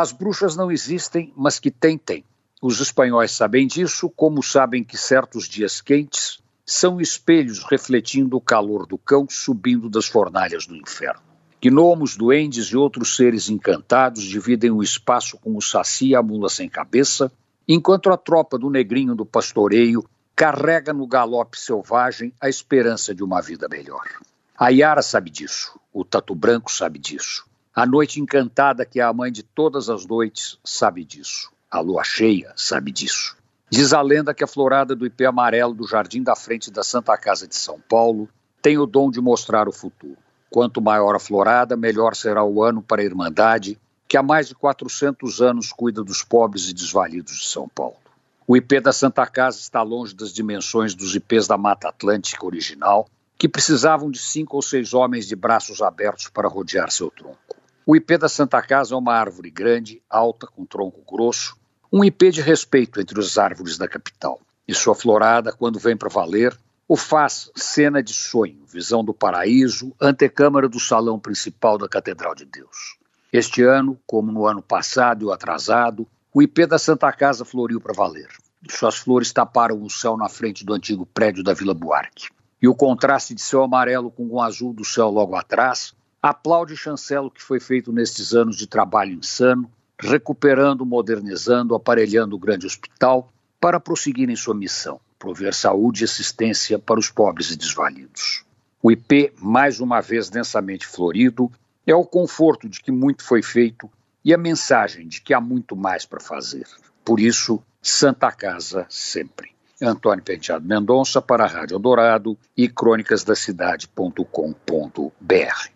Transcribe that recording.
As bruxas não existem, mas que tem, tem. Os espanhóis sabem disso, como sabem que certos dias quentes são espelhos refletindo o calor do cão subindo das fornalhas do inferno. Gnomos, duendes e outros seres encantados dividem o espaço com o saci e a mula sem cabeça, enquanto a tropa do negrinho do pastoreio carrega no galope selvagem a esperança de uma vida melhor. A Yara sabe disso, o Tatu Branco sabe disso. A noite encantada, que é a mãe de todas as noites, sabe disso. A lua cheia sabe disso. Diz a lenda que a florada do ipê amarelo do jardim da frente da Santa Casa de São Paulo tem o dom de mostrar o futuro. Quanto maior a florada, melhor será o ano para a Irmandade, que há mais de 400 anos cuida dos pobres e desvalidos de São Paulo. O IP da Santa Casa está longe das dimensões dos IPs da Mata Atlântica original, que precisavam de cinco ou seis homens de braços abertos para rodear seu tronco. O IP da Santa Casa é uma árvore grande, alta, com tronco grosso, um IP de respeito entre as árvores da capital. E sua florada, quando vem para valer, o faz cena de sonho, visão do paraíso, antecâmara do salão principal da Catedral de Deus. Este ano, como no ano passado e o atrasado, o IP da Santa Casa floriu para valer. Suas flores taparam o céu na frente do antigo prédio da Vila Buarque. E o contraste de céu amarelo com o azul do céu logo atrás aplaude e chancela o que foi feito nestes anos de trabalho insano, recuperando, modernizando, aparelhando o grande hospital para prosseguir em sua missão, prover saúde e assistência para os pobres e desvalidos. O IP, mais uma vez densamente florido, é o conforto de que muito foi feito e a mensagem de que há muito mais para fazer. Por isso, Santa Casa sempre. Antônio Penteado Mendonça para a Rádio Dourado e crônicasdacidade.com.br.